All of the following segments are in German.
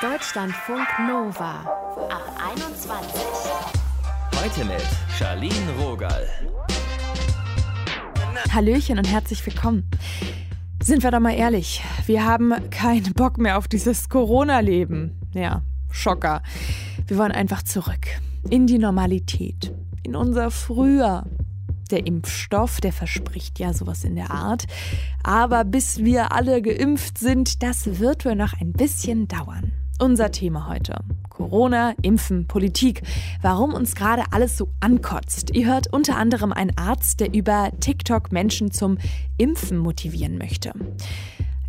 Deutschlandfunk Nova ab 21. Heute mit Charlene Rogal. Hallöchen und herzlich willkommen. Sind wir doch mal ehrlich, wir haben keinen Bock mehr auf dieses Corona-Leben. Ja, Schocker. Wir wollen einfach zurück in die Normalität, in unser Früher. Der Impfstoff, der verspricht ja sowas in der Art. Aber bis wir alle geimpft sind, das wird wohl noch ein bisschen dauern. Unser Thema heute. Corona, Impfen, Politik. Warum uns gerade alles so ankotzt. Ihr hört unter anderem einen Arzt, der über TikTok Menschen zum Impfen motivieren möchte.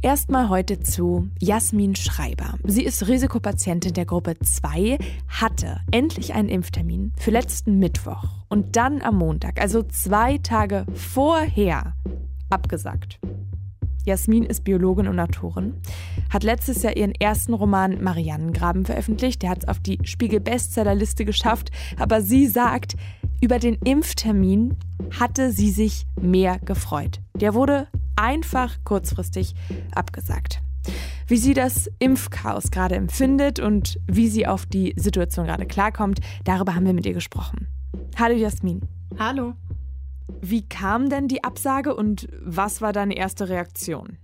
Erstmal heute zu Jasmin Schreiber. Sie ist Risikopatientin der Gruppe 2, hatte endlich einen Impftermin für letzten Mittwoch und dann am Montag, also zwei Tage vorher, abgesagt. Jasmin ist Biologin und Autorin, hat letztes Jahr ihren ersten Roman Mariannengraben veröffentlicht. Der hat es auf die Spiegel-Bestsellerliste geschafft. Aber sie sagt, über den Impftermin hatte sie sich mehr gefreut. Der wurde einfach kurzfristig abgesagt. Wie sie das Impfchaos gerade empfindet und wie sie auf die Situation gerade klarkommt, darüber haben wir mit ihr gesprochen. Hallo Jasmin. Hallo. Wie kam denn die Absage und was war deine erste Reaktion?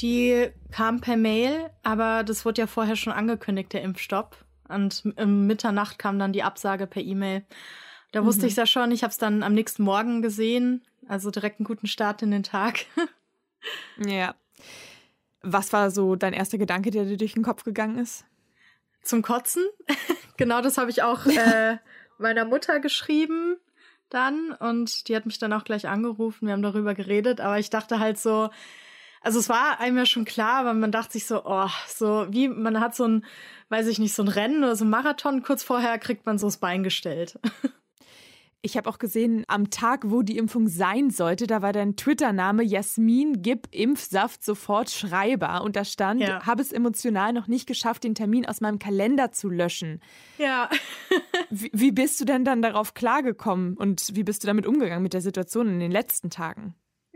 Die kam per Mail, aber das wurde ja vorher schon angekündigt, der Impfstopp. Und um Mitternacht kam dann die Absage per E-Mail. Da wusste mhm. ich es ja schon. Ich habe es dann am nächsten Morgen gesehen. Also direkt einen guten Start in den Tag. ja. Was war so dein erster Gedanke, der dir durch den Kopf gegangen ist? Zum Kotzen. genau das habe ich auch äh, meiner Mutter geschrieben dann und die hat mich dann auch gleich angerufen, wir haben darüber geredet, aber ich dachte halt so, also es war einem ja schon klar, aber man dachte sich so, oh, so wie man hat so ein, weiß ich nicht, so ein Rennen oder so ein Marathon, kurz vorher kriegt man so das Bein gestellt. Ich habe auch gesehen, am Tag, wo die Impfung sein sollte, da war dein Twitter-Name Jasmin Gib Impfsaft sofort Schreiber. Und da stand, ja. habe es emotional noch nicht geschafft, den Termin aus meinem Kalender zu löschen. Ja. wie, wie bist du denn dann darauf klargekommen und wie bist du damit umgegangen mit der Situation in den letzten Tagen?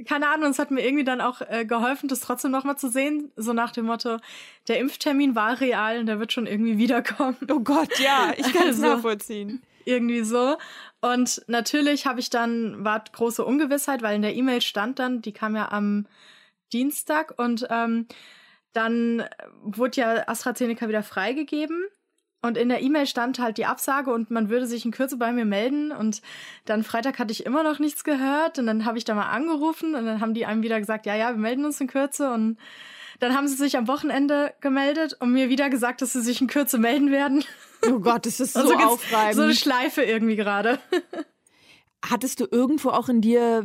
keine Ahnung, es hat mir irgendwie dann auch äh, geholfen, das trotzdem nochmal zu sehen. So nach dem Motto, der Impftermin war real und der wird schon irgendwie wiederkommen. Oh Gott, ja, ich kann es also, nachvollziehen irgendwie so. Und natürlich habe ich dann, war große Ungewissheit, weil in der E-Mail stand dann, die kam ja am Dienstag und ähm, dann wurde ja AstraZeneca wieder freigegeben. Und in der E-Mail stand halt die Absage und man würde sich in Kürze bei mir melden. Und dann Freitag hatte ich immer noch nichts gehört. Und dann habe ich da mal angerufen und dann haben die einem wieder gesagt, ja, ja, wir melden uns in Kürze. Und dann haben sie sich am Wochenende gemeldet und mir wieder gesagt, dass sie sich in Kürze melden werden. Oh Gott, das ist so also aufreibend. So eine Schleife irgendwie gerade. Hattest du irgendwo auch in dir,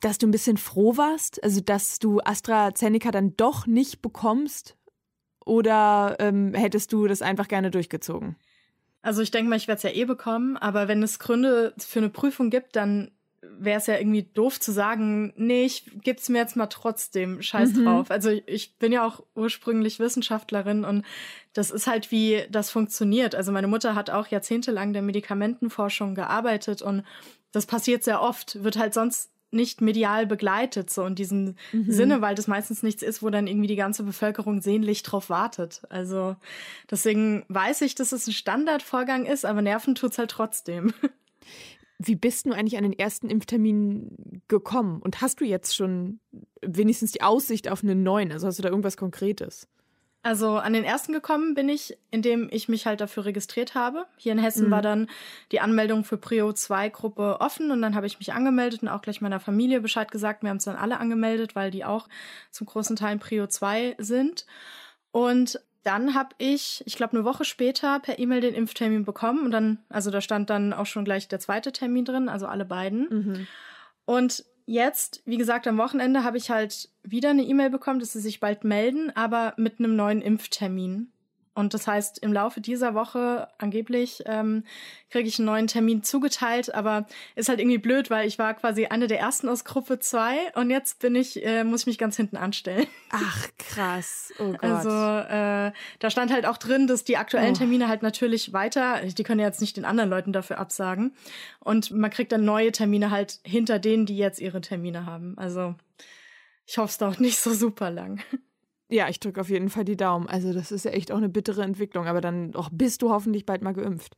dass du ein bisschen froh warst? Also, dass du AstraZeneca dann doch nicht bekommst? Oder ähm, hättest du das einfach gerne durchgezogen? Also, ich denke mal, ich werde es ja eh bekommen. Aber wenn es Gründe für eine Prüfung gibt, dann wäre es ja irgendwie doof zu sagen, nee, ich geb's mir jetzt mal trotzdem, scheiß mhm. drauf. Also ich bin ja auch ursprünglich Wissenschaftlerin und das ist halt, wie das funktioniert. Also meine Mutter hat auch jahrzehntelang der Medikamentenforschung gearbeitet und das passiert sehr oft, wird halt sonst nicht medial begleitet, so in diesem mhm. Sinne, weil das meistens nichts ist, wo dann irgendwie die ganze Bevölkerung sehnlich drauf wartet. Also deswegen weiß ich, dass es ein Standardvorgang ist, aber nerven tut's halt trotzdem. Wie bist du eigentlich an den ersten Impftermin gekommen? Und hast du jetzt schon wenigstens die Aussicht auf einen neuen? Also hast du da irgendwas Konkretes? Also an den ersten gekommen bin ich, indem ich mich halt dafür registriert habe. Hier in Hessen mhm. war dann die Anmeldung für Prio 2 Gruppe offen und dann habe ich mich angemeldet und auch gleich meiner Familie Bescheid gesagt. Wir haben es dann alle angemeldet, weil die auch zum großen Teil Prio 2 sind. Und dann habe ich, ich glaube, eine Woche später per E-Mail den Impftermin bekommen und dann, also da stand dann auch schon gleich der zweite Termin drin, also alle beiden. Mhm. Und jetzt, wie gesagt, am Wochenende habe ich halt wieder eine E-Mail bekommen, dass sie sich bald melden, aber mit einem neuen Impftermin. Und das heißt, im Laufe dieser Woche angeblich ähm, kriege ich einen neuen Termin zugeteilt, aber ist halt irgendwie blöd, weil ich war quasi eine der ersten aus Gruppe 2 und jetzt bin ich, äh, muss ich mich ganz hinten anstellen. Ach, krass. Oh Gott. Also äh, da stand halt auch drin, dass die aktuellen oh. Termine halt natürlich weiter, die können ja jetzt nicht den anderen Leuten dafür absagen. Und man kriegt dann neue Termine halt hinter denen, die jetzt ihre Termine haben. Also ich hoffe es dauert nicht so super lang. Ja, ich drücke auf jeden Fall die Daumen. Also das ist ja echt auch eine bittere Entwicklung, aber dann auch bist du hoffentlich bald mal geimpft.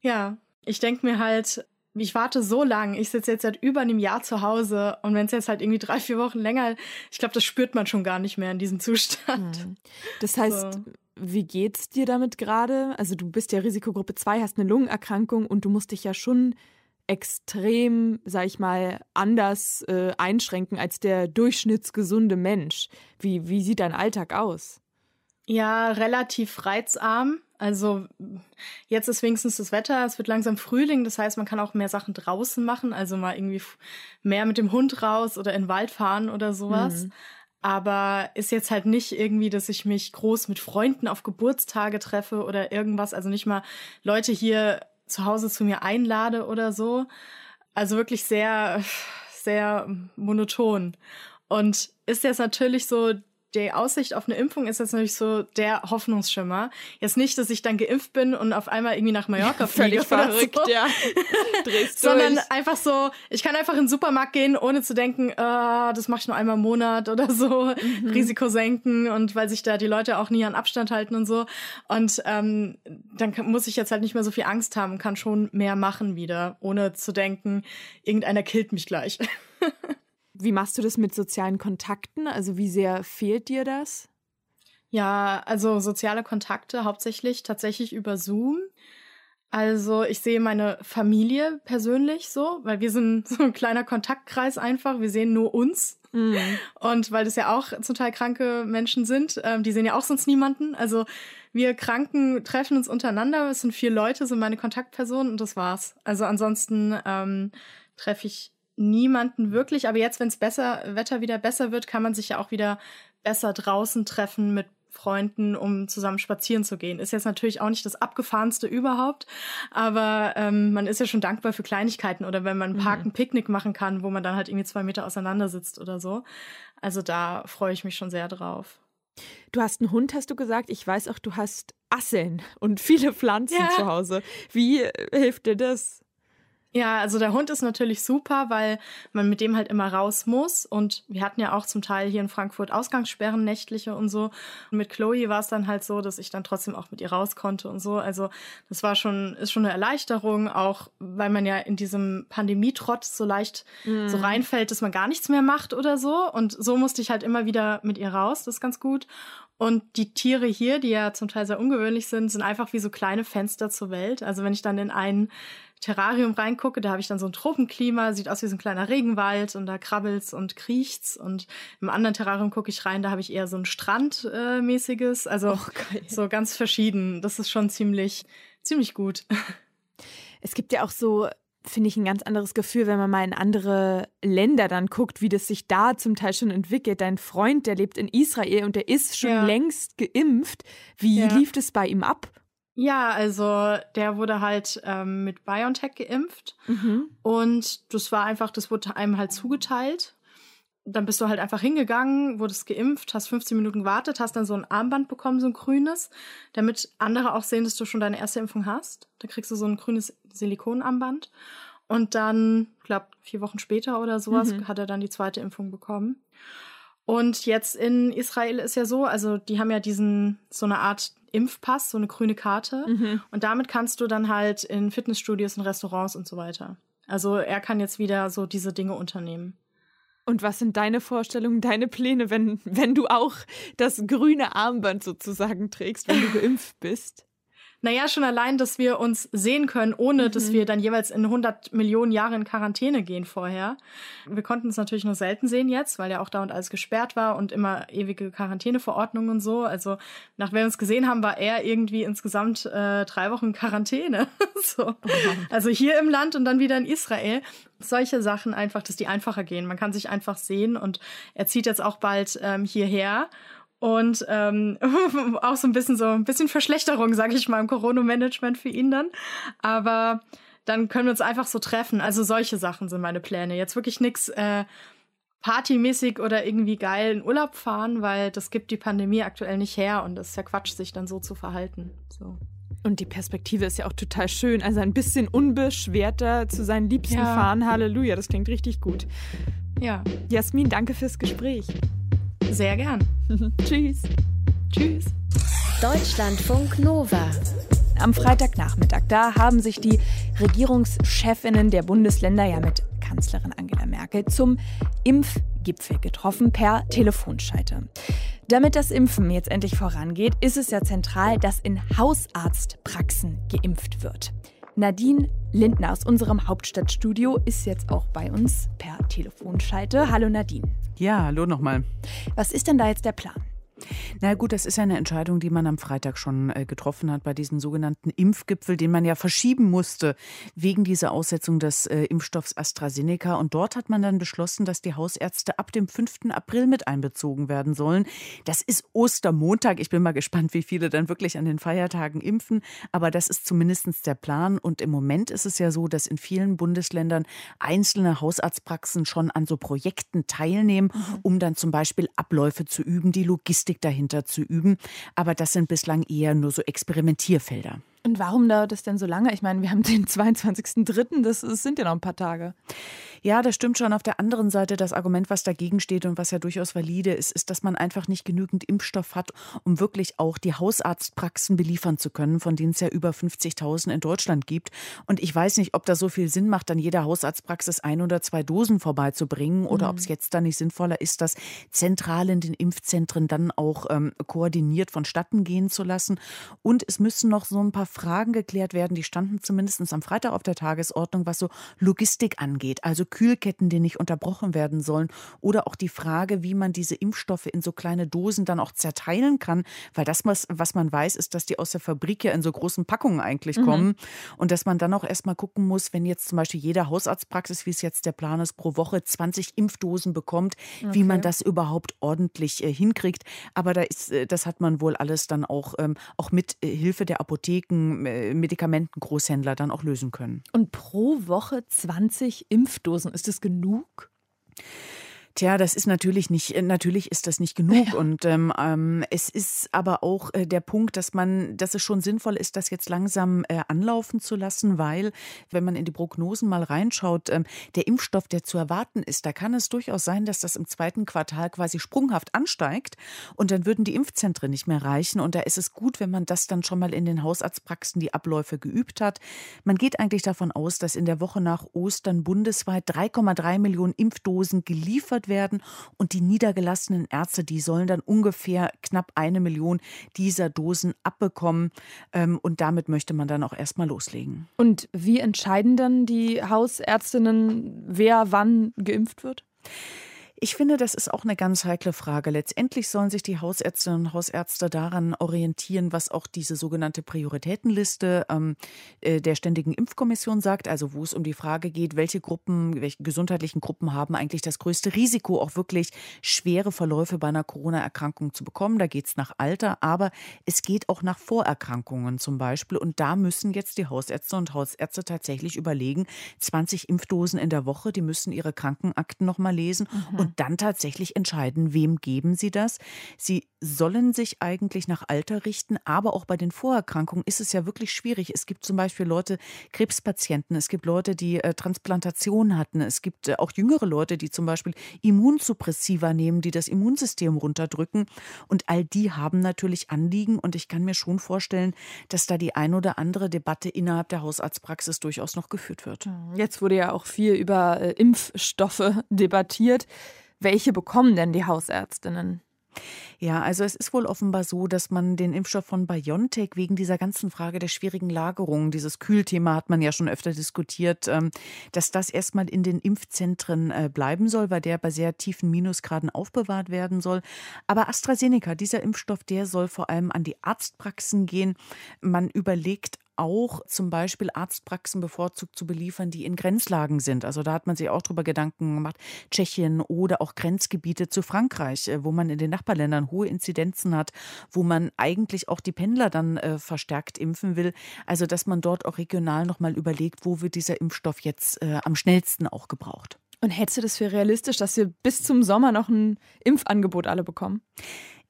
Ja, ich denke mir halt, ich warte so lang, ich sitze jetzt seit über einem Jahr zu Hause und wenn es jetzt halt irgendwie drei, vier Wochen länger, ich glaube, das spürt man schon gar nicht mehr in diesem Zustand. Hm. Das heißt, so. wie geht's dir damit gerade? Also du bist ja Risikogruppe 2, hast eine Lungenerkrankung und du musst dich ja schon extrem, sag ich mal, anders äh, einschränken als der durchschnittsgesunde Mensch. Wie, wie sieht dein Alltag aus? Ja, relativ reizarm. Also jetzt ist wenigstens das Wetter, es wird langsam Frühling, das heißt, man kann auch mehr Sachen draußen machen, also mal irgendwie mehr mit dem Hund raus oder in den Wald fahren oder sowas. Mhm. Aber ist jetzt halt nicht irgendwie, dass ich mich groß mit Freunden auf Geburtstage treffe oder irgendwas, also nicht mal Leute hier zu Hause zu mir einlade oder so. Also wirklich sehr, sehr monoton. Und ist jetzt natürlich so die Aussicht auf eine Impfung ist jetzt natürlich so der Hoffnungsschimmer. Jetzt nicht, dass ich dann geimpft bin und auf einmal irgendwie nach Mallorca fliege. Völlig verrückt, so. ja. Sondern einfach so, ich kann einfach in den Supermarkt gehen, ohne zu denken, äh, das mache ich nur einmal im Monat oder so, mhm. Risiko senken und weil sich da die Leute auch nie an Abstand halten und so. Und ähm, dann muss ich jetzt halt nicht mehr so viel Angst haben und kann schon mehr machen wieder, ohne zu denken, irgendeiner killt mich gleich. Wie machst du das mit sozialen Kontakten? Also wie sehr fehlt dir das? Ja, also soziale Kontakte hauptsächlich tatsächlich über Zoom. Also ich sehe meine Familie persönlich so, weil wir sind so ein kleiner Kontaktkreis einfach. Wir sehen nur uns. Mhm. Und weil das ja auch zum Teil kranke Menschen sind, ähm, die sehen ja auch sonst niemanden. Also wir Kranken treffen uns untereinander. Es sind vier Leute, sind meine Kontaktpersonen und das war's. Also ansonsten ähm, treffe ich niemanden wirklich. Aber jetzt, wenn es besser, Wetter wieder besser wird, kann man sich ja auch wieder besser draußen treffen mit Freunden, um zusammen spazieren zu gehen. Ist jetzt natürlich auch nicht das abgefahrenste überhaupt, aber ähm, man ist ja schon dankbar für Kleinigkeiten oder wenn man im Park mhm. ein Picknick machen kann, wo man dann halt irgendwie zwei Meter auseinander sitzt oder so. Also da freue ich mich schon sehr drauf. Du hast einen Hund, hast du gesagt. Ich weiß auch, du hast Asseln und viele Pflanzen ja. zu Hause. Wie hilft dir das? Ja, also der Hund ist natürlich super, weil man mit dem halt immer raus muss. Und wir hatten ja auch zum Teil hier in Frankfurt Ausgangssperren, nächtliche und so. Und mit Chloe war es dann halt so, dass ich dann trotzdem auch mit ihr raus konnte und so. Also das war schon, ist schon eine Erleichterung, auch weil man ja in diesem Pandemietrotz so leicht mhm. so reinfällt, dass man gar nichts mehr macht oder so. Und so musste ich halt immer wieder mit ihr raus. Das ist ganz gut. Und die Tiere hier, die ja zum Teil sehr ungewöhnlich sind, sind einfach wie so kleine Fenster zur Welt. Also wenn ich dann in einen Terrarium reingucke, da habe ich dann so ein Tropenklima, sieht aus wie so ein kleiner Regenwald und da krabbelt's und kriecht's und im anderen Terrarium gucke ich rein, da habe ich eher so ein Strandmäßiges, äh, also oh, so ganz verschieden. Das ist schon ziemlich ziemlich gut. Es gibt ja auch so finde ich ein ganz anderes Gefühl, wenn man mal in andere Länder dann guckt, wie das sich da zum Teil schon entwickelt. Dein Freund, der lebt in Israel und der ist schon ja. längst geimpft. Wie ja. lief es bei ihm ab? Ja, also der wurde halt ähm, mit BioNTech geimpft mhm. und das war einfach, das wurde einem halt zugeteilt. Dann bist du halt einfach hingegangen, wurdest geimpft, hast 15 Minuten gewartet, hast dann so ein Armband bekommen, so ein grünes, damit andere auch sehen, dass du schon deine erste Impfung hast. Da kriegst du so ein grünes Silikonarmband. Und dann, ich glaube, vier Wochen später oder sowas, mhm. hat er dann die zweite Impfung bekommen. Und jetzt in Israel ist ja so, also die haben ja diesen, so eine Art Impfpass, so eine grüne Karte. Mhm. Und damit kannst du dann halt in Fitnessstudios, in Restaurants und so weiter. Also er kann jetzt wieder so diese Dinge unternehmen. Und was sind deine Vorstellungen, deine Pläne, wenn, wenn du auch das grüne Armband sozusagen trägst, wenn du geimpft bist? Naja, schon allein, dass wir uns sehen können, ohne mhm. dass wir dann jeweils in 100 Millionen Jahre in Quarantäne gehen vorher. Wir konnten es natürlich nur selten sehen jetzt, weil ja auch da und alles gesperrt war und immer ewige Quarantäneverordnungen und so. Also nach wir uns gesehen haben, war er irgendwie insgesamt äh, drei Wochen Quarantäne. so. Oh also hier im Land und dann wieder in Israel. Solche Sachen einfach, dass die einfacher gehen. Man kann sich einfach sehen und er zieht jetzt auch bald ähm, hierher und ähm, auch so ein bisschen so ein bisschen Verschlechterung, sage ich mal, im Corona-Management für ihn dann. Aber dann können wir uns einfach so treffen. Also solche Sachen sind meine Pläne. Jetzt wirklich nix äh, partymäßig oder irgendwie geil in Urlaub fahren, weil das gibt die Pandemie aktuell nicht her und das ist ja Quatsch, sich dann so zu verhalten. So. Und die Perspektive ist ja auch total schön. Also ein bisschen unbeschwerter zu seinen Liebsten ja. fahren. Halleluja, das klingt richtig gut. Ja. Jasmin, danke fürs Gespräch. Sehr gern. Tschüss. Tschüss. Deutschlandfunk Nova. Am Freitagnachmittag, da haben sich die Regierungschefinnen der Bundesländer ja mit Kanzlerin Angela Merkel zum Impfgipfel getroffen per Telefonschalte. Damit das Impfen jetzt endlich vorangeht, ist es ja zentral, dass in Hausarztpraxen geimpft wird. Nadine Lindner aus unserem Hauptstadtstudio ist jetzt auch bei uns per Telefonschalte. Hallo Nadine. Ja, hallo nochmal. Was ist denn da jetzt der Plan? Na gut, das ist ja eine Entscheidung, die man am Freitag schon äh, getroffen hat bei diesem sogenannten Impfgipfel, den man ja verschieben musste wegen dieser Aussetzung des äh, Impfstoffs AstraZeneca. Und dort hat man dann beschlossen, dass die Hausärzte ab dem 5. April mit einbezogen werden sollen. Das ist Ostermontag. Ich bin mal gespannt, wie viele dann wirklich an den Feiertagen impfen. Aber das ist zumindest der Plan. Und im Moment ist es ja so, dass in vielen Bundesländern einzelne Hausarztpraxen schon an so Projekten teilnehmen, mhm. um dann zum Beispiel Abläufe zu üben, die Logistik Logistik dahinter zu üben. Aber das sind bislang eher nur so Experimentierfelder. Und warum dauert es denn so lange? Ich meine, wir haben den 22.03., das, das sind ja noch ein paar Tage. Ja, das stimmt schon. Auf der anderen Seite, das Argument, was dagegen steht und was ja durchaus valide ist, ist, dass man einfach nicht genügend Impfstoff hat, um wirklich auch die Hausarztpraxen beliefern zu können, von denen es ja über 50.000 in Deutschland gibt. Und ich weiß nicht, ob da so viel Sinn macht, an jeder Hausarztpraxis ein oder zwei Dosen vorbeizubringen oder mhm. ob es jetzt dann nicht sinnvoller ist, das zentral in den Impfzentren dann auch ähm, koordiniert vonstatten gehen zu lassen. Und es müssen noch so ein paar Fragen geklärt werden, die standen zumindest am Freitag auf der Tagesordnung, was so Logistik angeht. Also Kühlketten, die nicht unterbrochen werden sollen. Oder auch die Frage, wie man diese Impfstoffe in so kleine Dosen dann auch zerteilen kann. Weil das, was man weiß, ist, dass die aus der Fabrik ja in so großen Packungen eigentlich mhm. kommen. Und dass man dann auch erstmal gucken muss, wenn jetzt zum Beispiel jede Hausarztpraxis, wie es jetzt der Plan ist, pro Woche 20 Impfdosen bekommt, okay. wie man das überhaupt ordentlich äh, hinkriegt. Aber da ist, äh, das hat man wohl alles dann auch, ähm, auch mit äh, Hilfe der Apotheken, äh, Medikamentengroßhändler dann auch lösen können. Und pro Woche 20 Impfdosen Dosen. Ist das genug? Tja, das ist natürlich nicht, äh, natürlich ist das nicht genug. Ja. Und ähm, ähm, es ist aber auch äh, der Punkt, dass man, dass es schon sinnvoll ist, das jetzt langsam äh, anlaufen zu lassen, weil, wenn man in die Prognosen mal reinschaut, ähm, der Impfstoff, der zu erwarten ist, da kann es durchaus sein, dass das im zweiten Quartal quasi sprunghaft ansteigt und dann würden die Impfzentren nicht mehr reichen. Und da ist es gut, wenn man das dann schon mal in den Hausarztpraxen die Abläufe geübt hat. Man geht eigentlich davon aus, dass in der Woche nach Ostern bundesweit 3,3 Millionen Impfdosen geliefert geliefert werden. Und die niedergelassenen Ärzte, die sollen dann ungefähr knapp eine Million dieser Dosen abbekommen. Ähm, und damit möchte man dann auch erstmal loslegen. Und wie entscheiden dann die Hausärztinnen, wer wann geimpft wird? Ich finde, das ist auch eine ganz heikle Frage. Letztendlich sollen sich die Hausärztinnen und Hausärzte daran orientieren, was auch diese sogenannte Prioritätenliste ähm, äh, der Ständigen Impfkommission sagt, also wo es um die Frage geht, welche Gruppen, welche gesundheitlichen Gruppen haben eigentlich das größte Risiko, auch wirklich schwere Verläufe bei einer Corona-Erkrankung zu bekommen. Da geht es nach Alter, aber es geht auch nach Vorerkrankungen zum Beispiel. Und da müssen jetzt die Hausärzte und Hausärzte tatsächlich überlegen, 20 Impfdosen in der Woche, die müssen ihre Krankenakten nochmal lesen mhm. und dann tatsächlich entscheiden, wem geben sie das. Sie sollen sich eigentlich nach Alter richten, aber auch bei den Vorerkrankungen ist es ja wirklich schwierig. Es gibt zum Beispiel Leute, Krebspatienten, es gibt Leute, die äh, Transplantation hatten, es gibt äh, auch jüngere Leute, die zum Beispiel Immunsuppressiva nehmen, die das Immunsystem runterdrücken. Und all die haben natürlich Anliegen und ich kann mir schon vorstellen, dass da die ein oder andere Debatte innerhalb der Hausarztpraxis durchaus noch geführt wird. Jetzt wurde ja auch viel über äh, Impfstoffe debattiert. Welche bekommen denn die Hausärztinnen? Ja, also es ist wohl offenbar so, dass man den Impfstoff von BioNTech wegen dieser ganzen Frage der schwierigen Lagerung, dieses Kühlthema hat man ja schon öfter diskutiert, ähm, dass das erstmal in den Impfzentren äh, bleiben soll, weil der bei sehr tiefen Minusgraden aufbewahrt werden soll. Aber AstraZeneca, dieser Impfstoff, der soll vor allem an die Arztpraxen gehen. Man überlegt auch zum Beispiel Arztpraxen bevorzugt zu beliefern, die in Grenzlagen sind. Also da hat man sich auch darüber Gedanken gemacht, Tschechien oder auch Grenzgebiete zu Frankreich, äh, wo man in den Nachbarländern hohe Inzidenzen hat, wo man eigentlich auch die Pendler dann äh, verstärkt impfen will. Also dass man dort auch regional nochmal überlegt, wo wird dieser Impfstoff jetzt äh, am schnellsten auch gebraucht. Und hältst du das für realistisch, dass wir bis zum Sommer noch ein Impfangebot alle bekommen?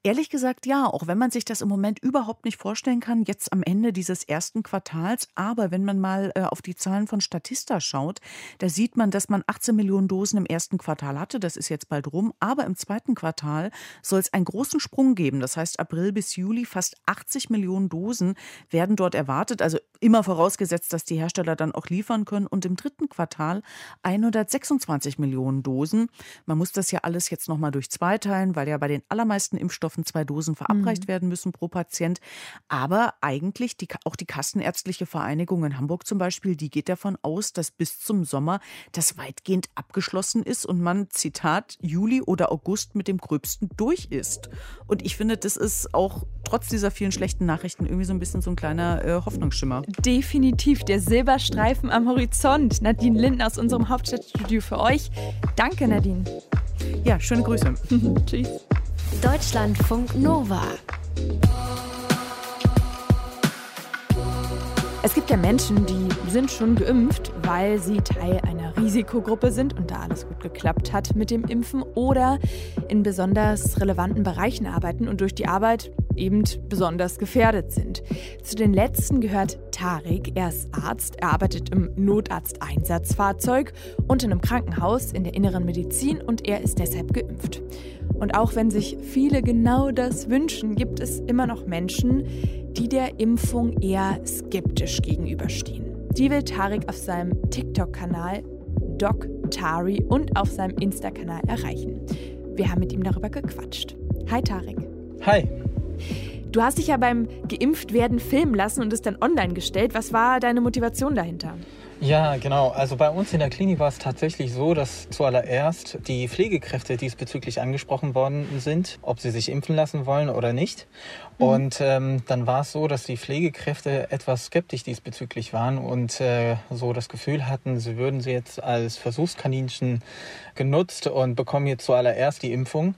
Ehrlich gesagt ja, auch wenn man sich das im Moment überhaupt nicht vorstellen kann, jetzt am Ende dieses ersten Quartals. Aber wenn man mal äh, auf die Zahlen von Statista schaut, da sieht man, dass man 18 Millionen Dosen im ersten Quartal hatte. Das ist jetzt bald rum. Aber im zweiten Quartal soll es einen großen Sprung geben. Das heißt, April bis Juli fast 80 Millionen Dosen werden dort erwartet. Also immer vorausgesetzt, dass die Hersteller dann auch liefern können. Und im dritten Quartal 126 Millionen Dosen. Man muss das ja alles jetzt nochmal durch zwei teilen, weil ja bei den allermeisten Impfstoffen Impfstoffen zwei Dosen verabreicht mhm. werden müssen pro Patient. Aber eigentlich die, auch die Kassenärztliche Vereinigung in Hamburg zum Beispiel, die geht davon aus, dass bis zum Sommer das weitgehend abgeschlossen ist und man, Zitat, Juli oder August mit dem Gröbsten durch ist. Und ich finde, das ist auch trotz dieser vielen schlechten Nachrichten irgendwie so ein bisschen so ein kleiner äh, Hoffnungsschimmer. Definitiv der Silberstreifen am Horizont. Nadine Linden aus unserem Hauptstadtstudio für euch. Danke, Nadine. Ja, schöne Grüße. Tschüss. Deutschlandfunk Nova. Es gibt ja Menschen, die sind schon geimpft, weil sie Teil einer Risikogruppe sind und da alles gut geklappt hat mit dem Impfen oder in besonders relevanten Bereichen arbeiten und durch die Arbeit eben besonders gefährdet sind. Zu den letzten gehört Tarek. Er ist Arzt, er arbeitet im Notarzteinsatzfahrzeug und in einem Krankenhaus in der inneren Medizin und er ist deshalb geimpft. Und auch wenn sich viele genau das wünschen, gibt es immer noch Menschen, die der Impfung eher skeptisch gegenüberstehen. Die will Tarek auf seinem TikTok-Kanal Doc Tari und auf seinem Insta-Kanal erreichen. Wir haben mit ihm darüber gequatscht. Hi Tarek. Hi. Du hast dich ja beim Geimpftwerden filmen lassen und es dann online gestellt. Was war deine Motivation dahinter? Ja, genau. Also bei uns in der Klinik war es tatsächlich so, dass zuallererst die Pflegekräfte diesbezüglich angesprochen worden sind, ob sie sich impfen lassen wollen oder nicht. Mhm. Und ähm, dann war es so, dass die Pflegekräfte etwas skeptisch diesbezüglich waren und äh, so das Gefühl hatten, sie würden sie jetzt als Versuchskaninchen genutzt und bekommen jetzt zuallererst die Impfung.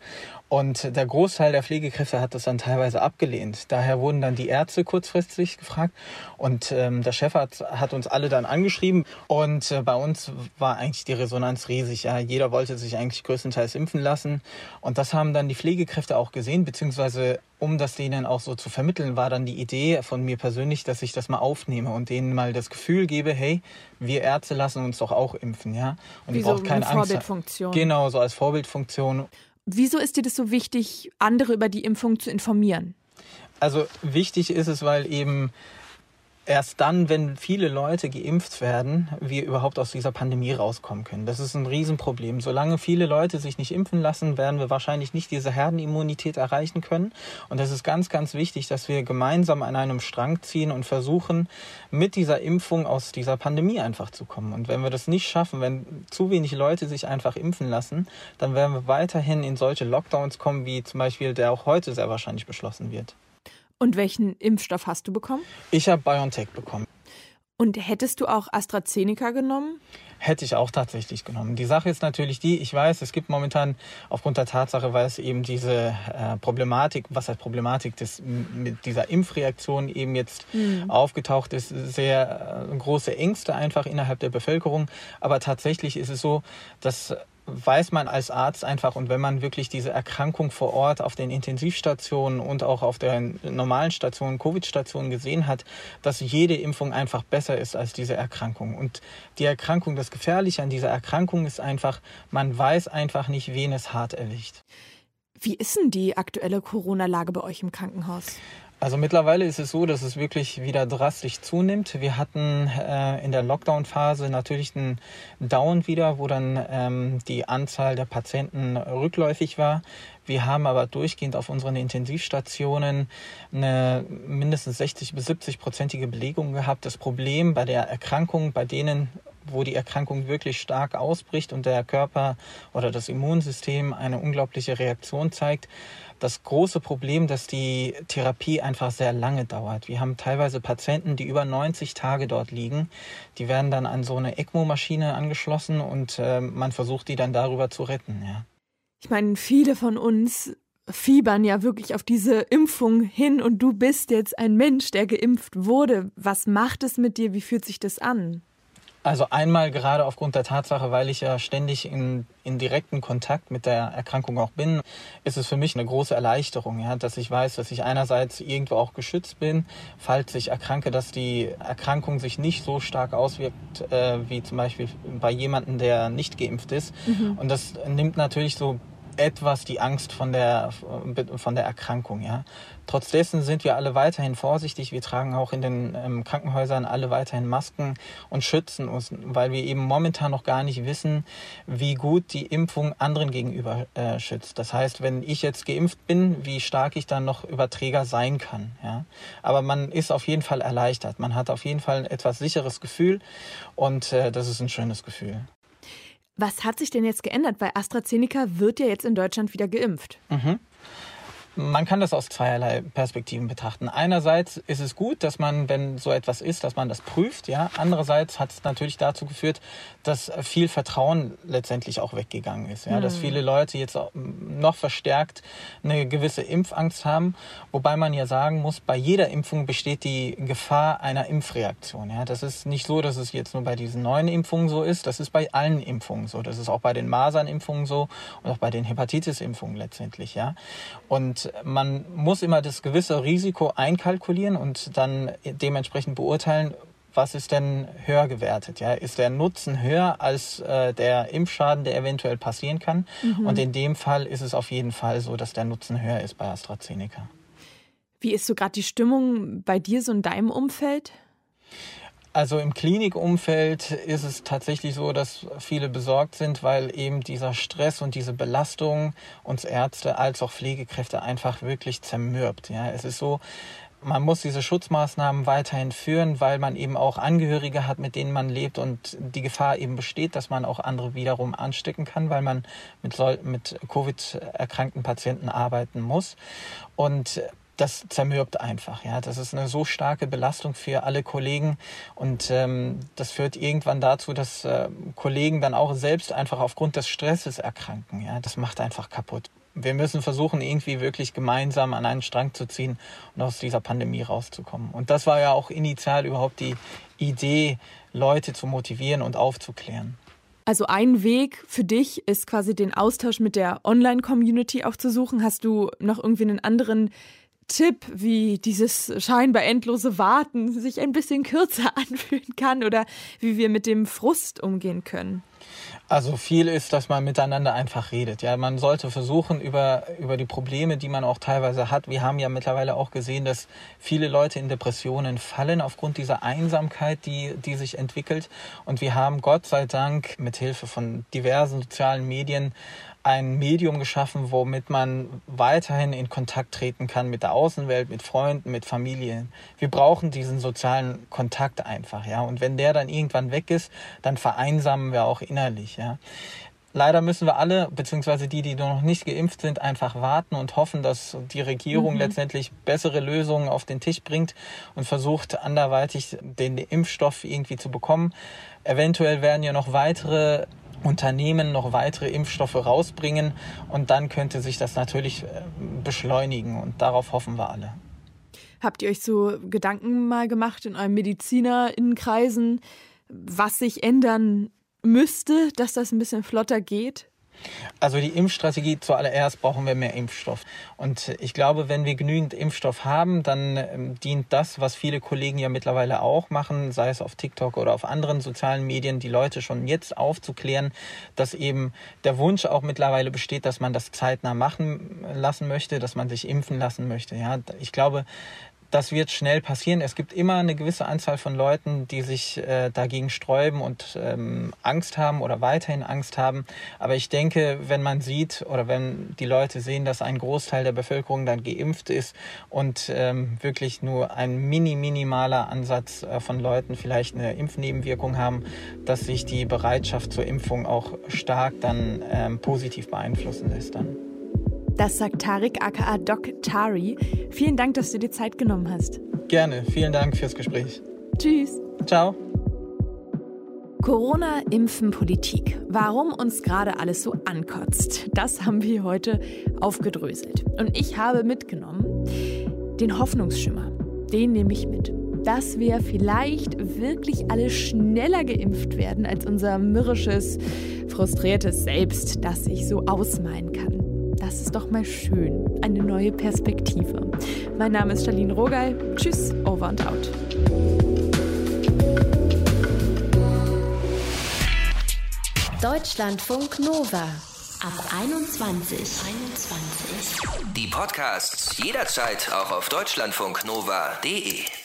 Und der Großteil der Pflegekräfte hat das dann teilweise abgelehnt. Daher wurden dann die Ärzte kurzfristig gefragt und ähm, der Chef hat, hat uns alle dann angeschrieben und äh, bei uns war eigentlich die Resonanz riesig. Ja, jeder wollte sich eigentlich größtenteils impfen lassen und das haben dann die Pflegekräfte auch gesehen, beziehungsweise um das denen auch so zu vermitteln, war dann die Idee von mir persönlich, dass ich das mal aufnehme und denen mal das Gefühl gebe, hey, wir Ärzte lassen uns doch auch impfen, ja. Und Wie ihr braucht so keine eine Angst. Vorbildfunktion. Genau, so als Vorbildfunktion. Wieso ist dir das so wichtig, andere über die Impfung zu informieren? Also wichtig ist es, weil eben erst dann, wenn viele Leute geimpft werden, wir überhaupt aus dieser Pandemie rauskommen können. Das ist ein Riesenproblem. Solange viele Leute sich nicht impfen lassen, werden wir wahrscheinlich nicht diese Herdenimmunität erreichen können. Und es ist ganz, ganz wichtig, dass wir gemeinsam an einem Strang ziehen und versuchen, mit dieser Impfung aus dieser Pandemie einfach zu kommen. Und wenn wir das nicht schaffen, wenn zu wenig Leute sich einfach impfen lassen, dann werden wir weiterhin in solche Lockdowns kommen, wie zum Beispiel der auch heute sehr wahrscheinlich beschlossen wird. Und welchen Impfstoff hast du bekommen? Ich habe BioNTech bekommen. Und hättest du auch AstraZeneca genommen? Hätte ich auch tatsächlich genommen. Die Sache ist natürlich die, ich weiß, es gibt momentan aufgrund der Tatsache, weil es eben diese äh, Problematik, was heißt Problematik, des, mit dieser Impfreaktion eben jetzt mhm. aufgetaucht ist, sehr äh, große Ängste einfach innerhalb der Bevölkerung. Aber tatsächlich ist es so, dass weiß man als Arzt einfach und wenn man wirklich diese Erkrankung vor Ort auf den Intensivstationen und auch auf der normalen Station, Covid-Stationen gesehen hat, dass jede Impfung einfach besser ist als diese Erkrankung. Und die Erkrankung, das Gefährliche an dieser Erkrankung ist einfach, man weiß einfach nicht, wen es hart erwischt. Wie ist denn die aktuelle Corona-Lage bei euch im Krankenhaus? Also mittlerweile ist es so, dass es wirklich wieder drastisch zunimmt. Wir hatten äh, in der Lockdown-Phase natürlich einen Down wieder, wo dann ähm, die Anzahl der Patienten rückläufig war. Wir haben aber durchgehend auf unseren Intensivstationen eine mindestens 60 bis 70 prozentige Belegung gehabt. Das Problem bei der Erkrankung, bei denen wo die Erkrankung wirklich stark ausbricht und der Körper oder das Immunsystem eine unglaubliche Reaktion zeigt, das große Problem, dass die Therapie einfach sehr lange dauert. Wir haben teilweise Patienten, die über 90 Tage dort liegen. Die werden dann an so eine ECMO-Maschine angeschlossen und äh, man versucht, die dann darüber zu retten. Ja. Ich meine, viele von uns fiebern ja wirklich auf diese Impfung hin und du bist jetzt ein Mensch, der geimpft wurde. Was macht es mit dir? Wie fühlt sich das an? Also einmal gerade aufgrund der Tatsache, weil ich ja ständig in, in direkten Kontakt mit der Erkrankung auch bin, ist es für mich eine große Erleichterung, ja, dass ich weiß, dass ich einerseits irgendwo auch geschützt bin, falls ich erkranke, dass die Erkrankung sich nicht so stark auswirkt äh, wie zum Beispiel bei jemandem, der nicht geimpft ist. Mhm. Und das nimmt natürlich so etwas die Angst von der, von der Erkrankung. Ja. Trotz dessen sind wir alle weiterhin vorsichtig. Wir tragen auch in den ähm, Krankenhäusern alle weiterhin Masken und schützen uns, weil wir eben momentan noch gar nicht wissen, wie gut die Impfung anderen gegenüber äh, schützt. Das heißt, wenn ich jetzt geimpft bin, wie stark ich dann noch Überträger sein kann. Ja. Aber man ist auf jeden Fall erleichtert. Man hat auf jeden Fall ein etwas sicheres Gefühl und äh, das ist ein schönes Gefühl. Was hat sich denn jetzt geändert? Weil AstraZeneca wird ja jetzt in Deutschland wieder geimpft. Mhm. Man kann das aus zweierlei Perspektiven betrachten. Einerseits ist es gut, dass man, wenn so etwas ist, dass man das prüft. Ja. Andererseits hat es natürlich dazu geführt, dass viel Vertrauen letztendlich auch weggegangen ist. Ja. Mhm. Dass viele Leute jetzt noch verstärkt eine gewisse Impfangst haben. Wobei man ja sagen muss, bei jeder Impfung besteht die Gefahr einer Impfreaktion. Ja. Das ist nicht so, dass es jetzt nur bei diesen neuen Impfungen so ist. Das ist bei allen Impfungen so. Das ist auch bei den Masernimpfungen so und auch bei den Hepatitis-Impfungen letztendlich. Ja. Und man muss immer das gewisse Risiko einkalkulieren und dann dementsprechend beurteilen, was ist denn höher gewertet? Ja? Ist der Nutzen höher als äh, der Impfschaden, der eventuell passieren kann? Mhm. Und in dem Fall ist es auf jeden Fall so, dass der Nutzen höher ist bei AstraZeneca. Wie ist so gerade die Stimmung bei dir so in deinem Umfeld? Also im Klinikumfeld ist es tatsächlich so, dass viele besorgt sind, weil eben dieser Stress und diese Belastung uns Ärzte als auch Pflegekräfte einfach wirklich zermürbt. Ja, es ist so, man muss diese Schutzmaßnahmen weiterhin führen, weil man eben auch Angehörige hat, mit denen man lebt und die Gefahr eben besteht, dass man auch andere wiederum anstecken kann, weil man mit, mit Covid erkrankten Patienten arbeiten muss. Und das zermürbt einfach. Ja, das ist eine so starke Belastung für alle Kollegen und ähm, das führt irgendwann dazu, dass äh, Kollegen dann auch selbst einfach aufgrund des Stresses erkranken. Ja, das macht einfach kaputt. Wir müssen versuchen, irgendwie wirklich gemeinsam an einen Strang zu ziehen und aus dieser Pandemie rauszukommen. Und das war ja auch initial überhaupt die Idee, Leute zu motivieren und aufzuklären. Also ein Weg für dich ist quasi den Austausch mit der Online-Community auch zu suchen. Hast du noch irgendwie einen anderen Tipp, wie dieses scheinbar endlose Warten sich ein bisschen kürzer anfühlen kann oder wie wir mit dem Frust umgehen können? Also viel ist, dass man miteinander einfach redet. Ja, man sollte versuchen über über die Probleme, die man auch teilweise hat. Wir haben ja mittlerweile auch gesehen, dass viele Leute in Depressionen fallen aufgrund dieser Einsamkeit, die die sich entwickelt. Und wir haben Gott sei Dank mit Hilfe von diversen sozialen Medien ein Medium geschaffen, womit man weiterhin in Kontakt treten kann mit der Außenwelt, mit Freunden, mit Familien. Wir brauchen diesen sozialen Kontakt einfach, ja. Und wenn der dann irgendwann weg ist, dann vereinsamen wir auch innerlich, ja. Leider müssen wir alle, beziehungsweise die, die noch nicht geimpft sind, einfach warten und hoffen, dass die Regierung mhm. letztendlich bessere Lösungen auf den Tisch bringt und versucht, anderweitig den Impfstoff irgendwie zu bekommen. Eventuell werden ja noch weitere Unternehmen noch weitere Impfstoffe rausbringen und dann könnte sich das natürlich äh, beschleunigen und darauf hoffen wir alle. Habt ihr euch so Gedanken mal gemacht in eurem Medizinerinnenkreisen, was sich ändern müsste, dass das ein bisschen flotter geht? Also die Impfstrategie zuallererst brauchen wir mehr Impfstoff. Und ich glaube, wenn wir genügend Impfstoff haben, dann ähm, dient das, was viele Kollegen ja mittlerweile auch machen, sei es auf TikTok oder auf anderen sozialen Medien, die Leute schon jetzt aufzuklären, dass eben der Wunsch auch mittlerweile besteht, dass man das zeitnah machen lassen möchte, dass man sich impfen lassen möchte. Ja, ich glaube, das wird schnell passieren. Es gibt immer eine gewisse Anzahl von Leuten, die sich äh, dagegen sträuben und ähm, Angst haben oder weiterhin Angst haben. Aber ich denke, wenn man sieht oder wenn die Leute sehen, dass ein Großteil der Bevölkerung dann geimpft ist und ähm, wirklich nur ein mini minimaler Ansatz äh, von Leuten vielleicht eine Impfnebenwirkung haben, dass sich die Bereitschaft zur Impfung auch stark dann ähm, positiv beeinflussen lässt dann. Das sagt Tarik aka Doc Tari. Vielen Dank, dass du dir Zeit genommen hast. Gerne, vielen Dank fürs Gespräch. Tschüss. Ciao. Corona, Impfen, Politik. Warum uns gerade alles so ankotzt, das haben wir heute aufgedröselt. Und ich habe mitgenommen den Hoffnungsschimmer. Den nehme ich mit. dass wir vielleicht wirklich alle schneller geimpft werden als unser mürrisches, frustriertes Selbst, das sich so ausmalen kann. Das ist doch mal schön. Eine neue Perspektive. Mein Name ist Charlene Rogal. Tschüss, over and out. Deutschlandfunk Nova. Ab 21. 21. Die Podcasts jederzeit auch auf deutschlandfunknova.de.